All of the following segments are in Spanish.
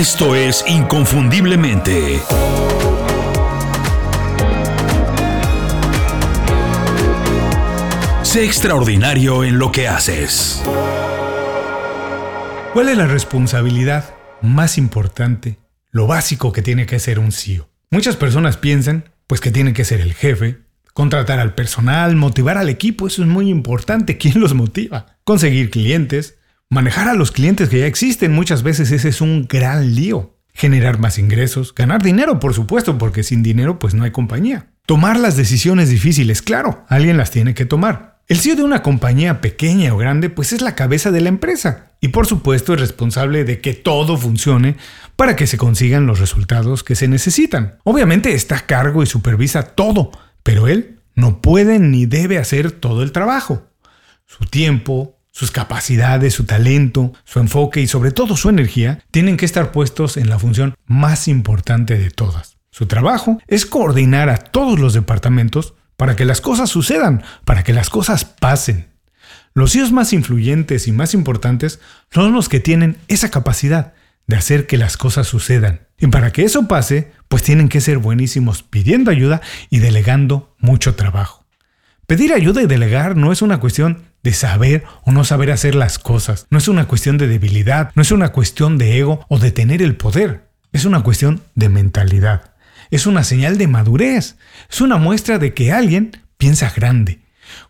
Esto es Inconfundiblemente. Sé extraordinario en lo que haces. ¿Cuál es la responsabilidad más importante, lo básico que tiene que ser un CEO? Muchas personas piensan pues que tiene que ser el jefe, contratar al personal, motivar al equipo, eso es muy importante. ¿Quién los motiva? Conseguir clientes, manejar a los clientes que ya existen, muchas veces ese es un gran lío. Generar más ingresos, ganar dinero, por supuesto, porque sin dinero pues no hay compañía. Tomar las decisiones difíciles, claro, alguien las tiene que tomar. El CEO de una compañía pequeña o grande pues es la cabeza de la empresa y por supuesto es responsable de que todo funcione para que se consigan los resultados que se necesitan. Obviamente está a cargo y supervisa todo, pero él no puede ni debe hacer todo el trabajo. Su tiempo, sus capacidades, su talento, su enfoque y sobre todo su energía tienen que estar puestos en la función más importante de todas. Su trabajo es coordinar a todos los departamentos para que las cosas sucedan, para que las cosas pasen. Los CEOs más influyentes y más importantes son los que tienen esa capacidad de hacer que las cosas sucedan. Y para que eso pase, pues tienen que ser buenísimos pidiendo ayuda y delegando mucho trabajo. Pedir ayuda y delegar no es una cuestión de saber o no saber hacer las cosas, no es una cuestión de debilidad, no es una cuestión de ego o de tener el poder, es una cuestión de mentalidad. Es una señal de madurez, es una muestra de que alguien piensa grande.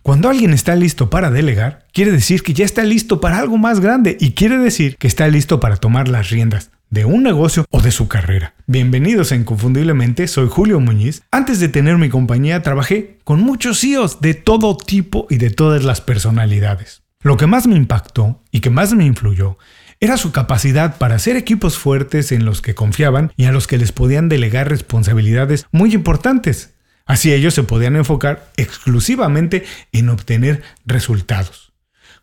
Cuando alguien está listo para delegar, quiere decir que ya está listo para algo más grande y quiere decir que está listo para tomar las riendas de un negocio o de su carrera. Bienvenidos a Inconfundiblemente, soy Julio Muñiz. Antes de tener mi compañía trabajé con muchos CEOs de todo tipo y de todas las personalidades. Lo que más me impactó y que más me influyó era su capacidad para hacer equipos fuertes en los que confiaban y a los que les podían delegar responsabilidades muy importantes. Así ellos se podían enfocar exclusivamente en obtener resultados.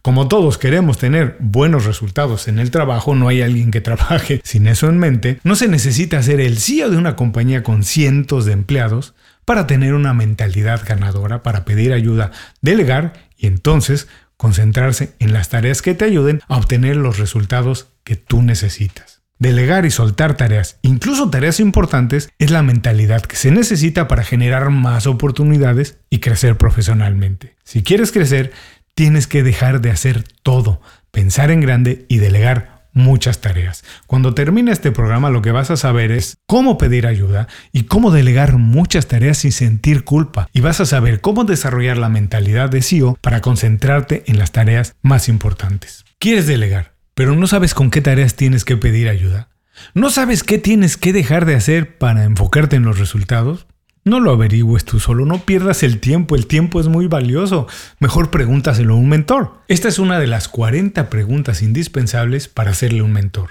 Como todos queremos tener buenos resultados en el trabajo, no hay alguien que trabaje sin eso en mente, no se necesita ser el CEO de una compañía con cientos de empleados para tener una mentalidad ganadora, para pedir ayuda, delegar y entonces concentrarse en las tareas que te ayuden a obtener los resultados que tú necesitas. Delegar y soltar tareas, incluso tareas importantes, es la mentalidad que se necesita para generar más oportunidades y crecer profesionalmente. Si quieres crecer, tienes que dejar de hacer todo, pensar en grande y delegar muchas tareas. Cuando termine este programa lo que vas a saber es cómo pedir ayuda y cómo delegar muchas tareas sin sentir culpa. Y vas a saber cómo desarrollar la mentalidad de CEO para concentrarte en las tareas más importantes. ¿Quieres delegar, pero no sabes con qué tareas tienes que pedir ayuda? ¿No sabes qué tienes que dejar de hacer para enfocarte en los resultados? No lo averigües tú solo, no pierdas el tiempo, el tiempo es muy valioso. Mejor pregúntaselo a un mentor. Esta es una de las 40 preguntas indispensables para hacerle un mentor.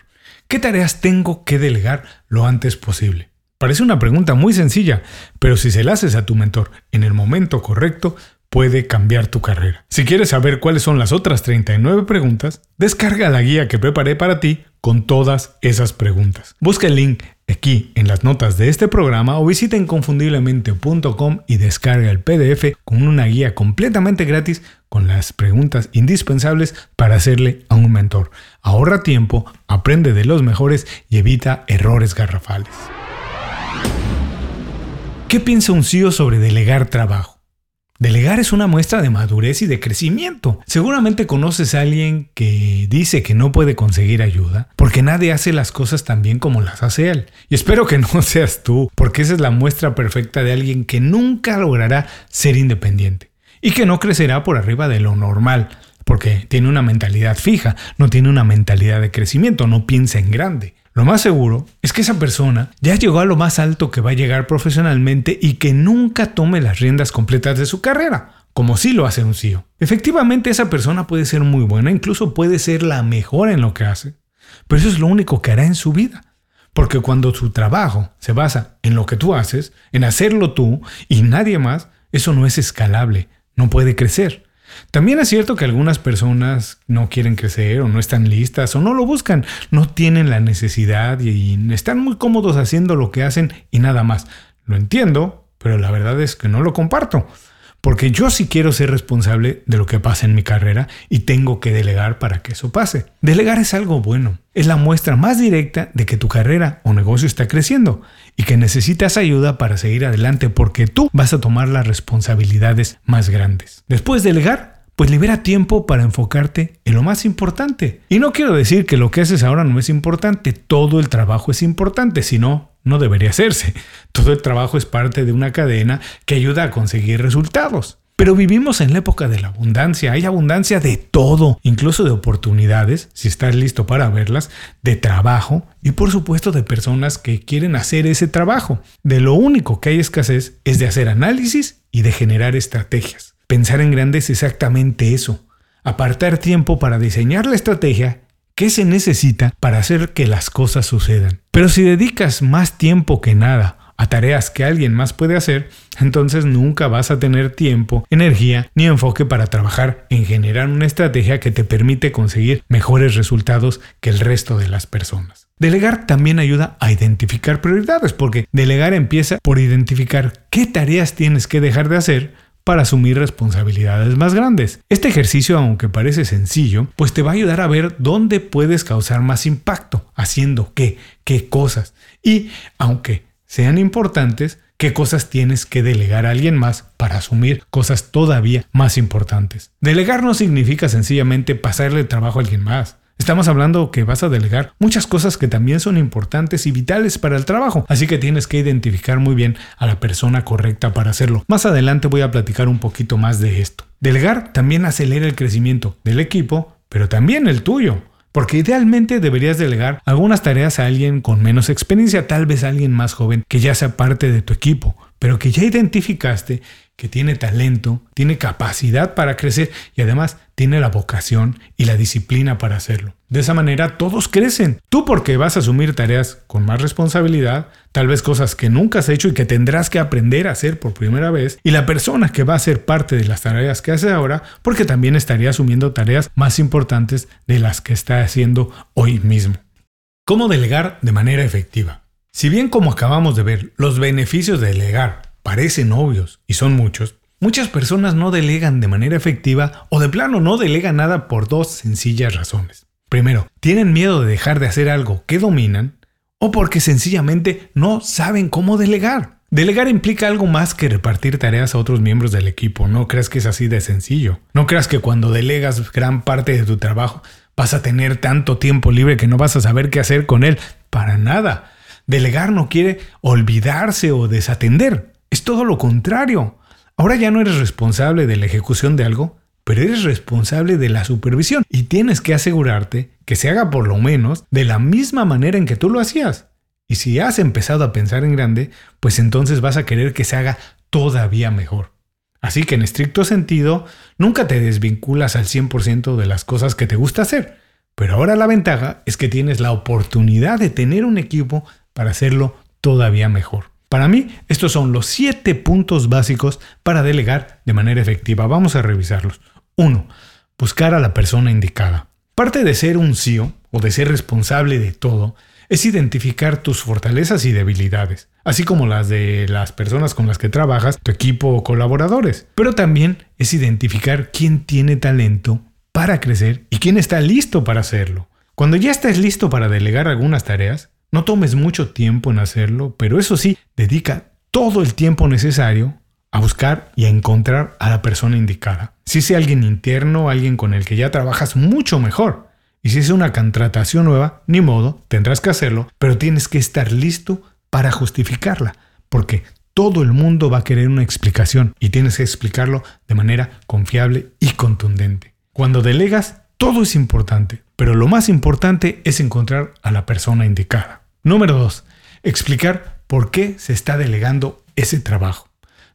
¿Qué tareas tengo que delegar lo antes posible? Parece una pregunta muy sencilla, pero si se la haces a tu mentor en el momento correcto, puede cambiar tu carrera. Si quieres saber cuáles son las otras 39 preguntas, descarga la guía que preparé para ti con todas esas preguntas. Busca el link aquí en las notas de este programa o visita inconfundiblemente.com y descarga el PDF con una guía completamente gratis con las preguntas indispensables para hacerle a un mentor. Ahorra tiempo, aprende de los mejores y evita errores garrafales. ¿Qué piensa un CEO sobre delegar trabajo? Delegar es una muestra de madurez y de crecimiento. Seguramente conoces a alguien que dice que no puede conseguir ayuda porque nadie hace las cosas tan bien como las hace él. Y espero que no seas tú, porque esa es la muestra perfecta de alguien que nunca logrará ser independiente y que no crecerá por arriba de lo normal, porque tiene una mentalidad fija, no tiene una mentalidad de crecimiento, no piensa en grande. Lo más seguro es que esa persona ya llegó a lo más alto que va a llegar profesionalmente y que nunca tome las riendas completas de su carrera, como sí lo hace un CEO. Efectivamente, esa persona puede ser muy buena, incluso puede ser la mejor en lo que hace, pero eso es lo único que hará en su vida. Porque cuando su trabajo se basa en lo que tú haces, en hacerlo tú y nadie más, eso no es escalable, no puede crecer. También es cierto que algunas personas no quieren crecer o no están listas o no lo buscan, no tienen la necesidad y están muy cómodos haciendo lo que hacen y nada más. Lo entiendo, pero la verdad es que no lo comparto. Porque yo sí quiero ser responsable de lo que pasa en mi carrera y tengo que delegar para que eso pase. Delegar es algo bueno, es la muestra más directa de que tu carrera o negocio está creciendo y que necesitas ayuda para seguir adelante porque tú vas a tomar las responsabilidades más grandes. Después de delegar, pues libera tiempo para enfocarte en lo más importante. Y no quiero decir que lo que haces ahora no es importante, todo el trabajo es importante, sino no debería hacerse. Todo el trabajo es parte de una cadena que ayuda a conseguir resultados. Pero vivimos en la época de la abundancia, hay abundancia de todo, incluso de oportunidades, si estás listo para verlas, de trabajo y por supuesto de personas que quieren hacer ese trabajo. De lo único que hay escasez es de hacer análisis y de generar estrategias. Pensar en grande es exactamente eso, apartar tiempo para diseñar la estrategia ¿Qué se necesita para hacer que las cosas sucedan? Pero si dedicas más tiempo que nada a tareas que alguien más puede hacer, entonces nunca vas a tener tiempo, energía ni enfoque para trabajar en generar una estrategia que te permite conseguir mejores resultados que el resto de las personas. Delegar también ayuda a identificar prioridades, porque delegar empieza por identificar qué tareas tienes que dejar de hacer para asumir responsabilidades más grandes. Este ejercicio, aunque parece sencillo, pues te va a ayudar a ver dónde puedes causar más impacto, haciendo qué, qué cosas. Y, aunque sean importantes, qué cosas tienes que delegar a alguien más para asumir cosas todavía más importantes. Delegar no significa sencillamente pasarle el trabajo a alguien más. Estamos hablando que vas a delegar muchas cosas que también son importantes y vitales para el trabajo, así que tienes que identificar muy bien a la persona correcta para hacerlo. Más adelante voy a platicar un poquito más de esto. Delegar también acelera el crecimiento del equipo, pero también el tuyo. Porque idealmente deberías delegar algunas tareas a alguien con menos experiencia, tal vez a alguien más joven que ya sea parte de tu equipo, pero que ya identificaste que tiene talento, tiene capacidad para crecer y además tiene la vocación y la disciplina para hacerlo. De esa manera todos crecen. Tú porque vas a asumir tareas con más responsabilidad, tal vez cosas que nunca has hecho y que tendrás que aprender a hacer por primera vez, y la persona que va a ser parte de las tareas que hace ahora porque también estaría asumiendo tareas más importantes de las que está haciendo hoy mismo. ¿Cómo delegar de manera efectiva? Si bien como acabamos de ver, los beneficios de delegar parecen obvios y son muchos, muchas personas no delegan de manera efectiva o de plano no delegan nada por dos sencillas razones. Primero, tienen miedo de dejar de hacer algo que dominan o porque sencillamente no saben cómo delegar. Delegar implica algo más que repartir tareas a otros miembros del equipo. No creas que es así de sencillo. No creas que cuando delegas gran parte de tu trabajo vas a tener tanto tiempo libre que no vas a saber qué hacer con él. Para nada. Delegar no quiere olvidarse o desatender. Es todo lo contrario. Ahora ya no eres responsable de la ejecución de algo, pero eres responsable de la supervisión y tienes que asegurarte que se haga por lo menos de la misma manera en que tú lo hacías. Y si has empezado a pensar en grande, pues entonces vas a querer que se haga todavía mejor. Así que en estricto sentido, nunca te desvinculas al 100% de las cosas que te gusta hacer. Pero ahora la ventaja es que tienes la oportunidad de tener un equipo para hacerlo todavía mejor. Para mí, estos son los siete puntos básicos para delegar de manera efectiva. Vamos a revisarlos. 1. Buscar a la persona indicada. Parte de ser un CEO o de ser responsable de todo es identificar tus fortalezas y debilidades, así como las de las personas con las que trabajas, tu equipo o colaboradores. Pero también es identificar quién tiene talento para crecer y quién está listo para hacerlo. Cuando ya estés listo para delegar algunas tareas, no tomes mucho tiempo en hacerlo, pero eso sí, dedica todo el tiempo necesario a buscar y a encontrar a la persona indicada. Si es alguien interno, alguien con el que ya trabajas mucho mejor. Y si es una contratación nueva, ni modo, tendrás que hacerlo, pero tienes que estar listo para justificarla, porque todo el mundo va a querer una explicación y tienes que explicarlo de manera confiable y contundente. Cuando delegas, todo es importante, pero lo más importante es encontrar a la persona indicada. Número 2. Explicar por qué se está delegando ese trabajo.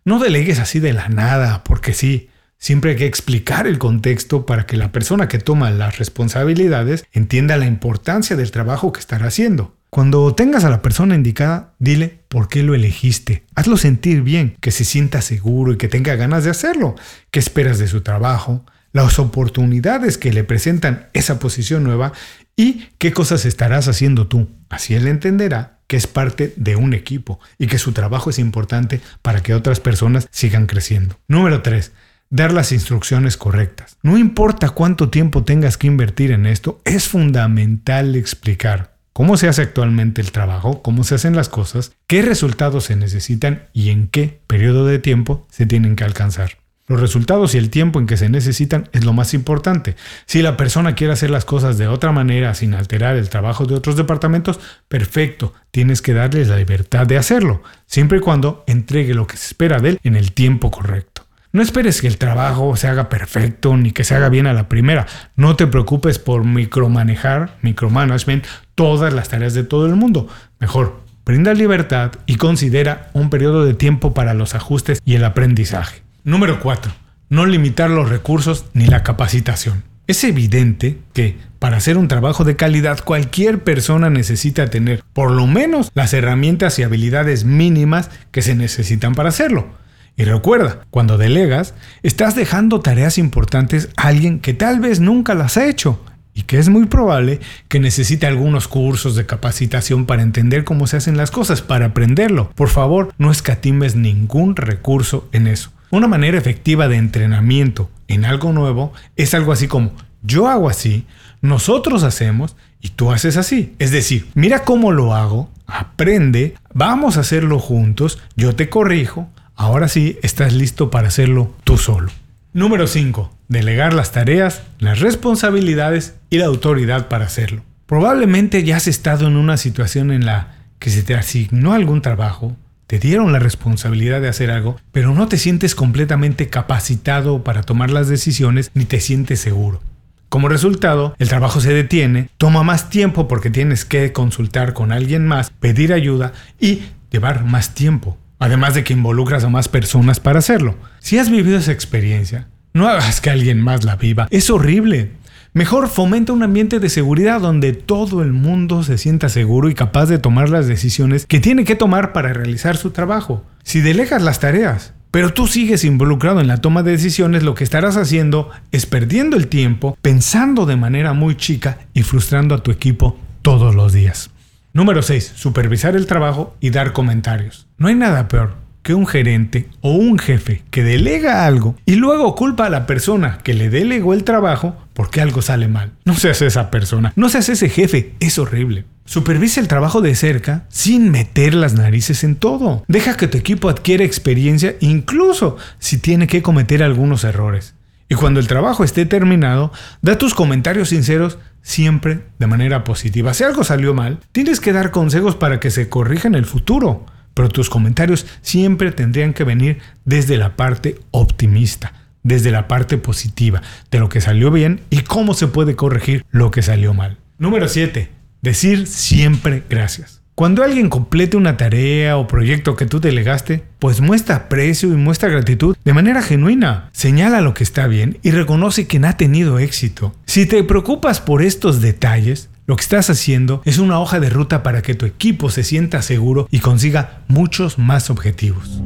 No delegues así de la nada, porque sí. Siempre hay que explicar el contexto para que la persona que toma las responsabilidades entienda la importancia del trabajo que estará haciendo. Cuando tengas a la persona indicada, dile por qué lo elegiste. Hazlo sentir bien, que se sienta seguro y que tenga ganas de hacerlo. ¿Qué esperas de su trabajo? las oportunidades que le presentan esa posición nueva y qué cosas estarás haciendo tú. Así él entenderá que es parte de un equipo y que su trabajo es importante para que otras personas sigan creciendo. Número 3 dar las instrucciones correctas. No importa cuánto tiempo tengas que invertir en esto, es fundamental explicar cómo se hace actualmente el trabajo, cómo se hacen las cosas, qué resultados se necesitan y en qué periodo de tiempo se tienen que alcanzar. Los resultados y el tiempo en que se necesitan es lo más importante. Si la persona quiere hacer las cosas de otra manera sin alterar el trabajo de otros departamentos, perfecto, tienes que darles la libertad de hacerlo, siempre y cuando entregue lo que se espera de él en el tiempo correcto. No esperes que el trabajo se haga perfecto ni que se haga bien a la primera. No te preocupes por micromanejar, micromanagement, todas las tareas de todo el mundo. Mejor, brinda libertad y considera un periodo de tiempo para los ajustes y el aprendizaje. Número 4. No limitar los recursos ni la capacitación. Es evidente que para hacer un trabajo de calidad cualquier persona necesita tener por lo menos las herramientas y habilidades mínimas que se necesitan para hacerlo. Y recuerda, cuando delegas, estás dejando tareas importantes a alguien que tal vez nunca las ha hecho y que es muy probable que necesite algunos cursos de capacitación para entender cómo se hacen las cosas, para aprenderlo. Por favor, no escatimes ningún recurso en eso. Una manera efectiva de entrenamiento en algo nuevo es algo así como yo hago así, nosotros hacemos y tú haces así. Es decir, mira cómo lo hago, aprende, vamos a hacerlo juntos, yo te corrijo, Ahora sí estás listo para hacerlo tú solo. Número 5. Delegar las tareas, las responsabilidades y la autoridad para hacerlo. Probablemente ya has estado en una situación en la que se te asignó algún trabajo, te dieron la responsabilidad de hacer algo, pero no te sientes completamente capacitado para tomar las decisiones ni te sientes seguro. Como resultado, el trabajo se detiene, toma más tiempo porque tienes que consultar con alguien más, pedir ayuda y llevar más tiempo. Además de que involucras a más personas para hacerlo. Si has vivido esa experiencia, no hagas que alguien más la viva. Es horrible. Mejor fomenta un ambiente de seguridad donde todo el mundo se sienta seguro y capaz de tomar las decisiones que tiene que tomar para realizar su trabajo. Si delegas las tareas, pero tú sigues involucrado en la toma de decisiones, lo que estarás haciendo es perdiendo el tiempo, pensando de manera muy chica y frustrando a tu equipo todos los días. Número 6. Supervisar el trabajo y dar comentarios. No hay nada peor que un gerente o un jefe que delega algo y luego culpa a la persona que le delegó el trabajo porque algo sale mal. No seas esa persona, no seas ese jefe, es horrible. Supervisa el trabajo de cerca sin meter las narices en todo. Deja que tu equipo adquiera experiencia incluso si tiene que cometer algunos errores. Y cuando el trabajo esté terminado, da tus comentarios sinceros siempre de manera positiva. Si algo salió mal, tienes que dar consejos para que se corrija en el futuro, pero tus comentarios siempre tendrían que venir desde la parte optimista, desde la parte positiva, de lo que salió bien y cómo se puede corregir lo que salió mal. Número 7. Decir siempre gracias. Cuando alguien complete una tarea o proyecto que tú delegaste, pues muestra aprecio y muestra gratitud de manera genuina. Señala lo que está bien y reconoce quien ha tenido éxito. Si te preocupas por estos detalles, lo que estás haciendo es una hoja de ruta para que tu equipo se sienta seguro y consiga muchos más objetivos.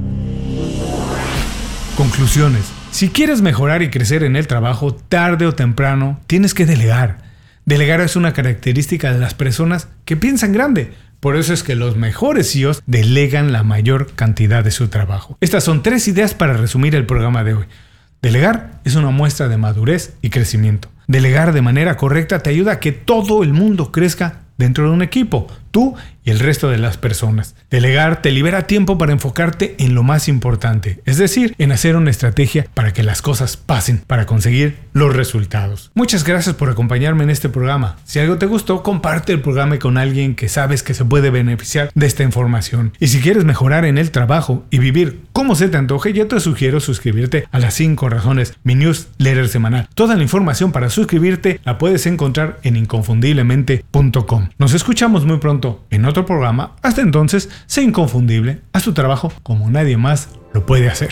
Conclusiones. Si quieres mejorar y crecer en el trabajo, tarde o temprano, tienes que delegar. Delegar es una característica de las personas que piensan grande por eso es que los mejores CEOs delegan la mayor cantidad de su trabajo. Estas son tres ideas para resumir el programa de hoy. Delegar es una muestra de madurez y crecimiento. Delegar de manera correcta te ayuda a que todo el mundo crezca dentro de un equipo, tú y el resto de las personas. Delegar te libera tiempo para enfocarte en lo más importante, es decir, en hacer una estrategia para que las cosas pasen, para conseguir los resultados. Muchas gracias por acompañarme en este programa. Si algo te gustó, comparte el programa con alguien que sabes que se puede beneficiar de esta información. Y si quieres mejorar en el trabajo y vivir como se te antoje, yo te sugiero suscribirte a las 5 razones, mi newsletter semanal. Toda la información para suscribirte la puedes encontrar en inconfundiblemente.com. Nos escuchamos muy pronto en otro programa. Hasta entonces, sé inconfundible, haz tu trabajo como nadie más lo puede hacer.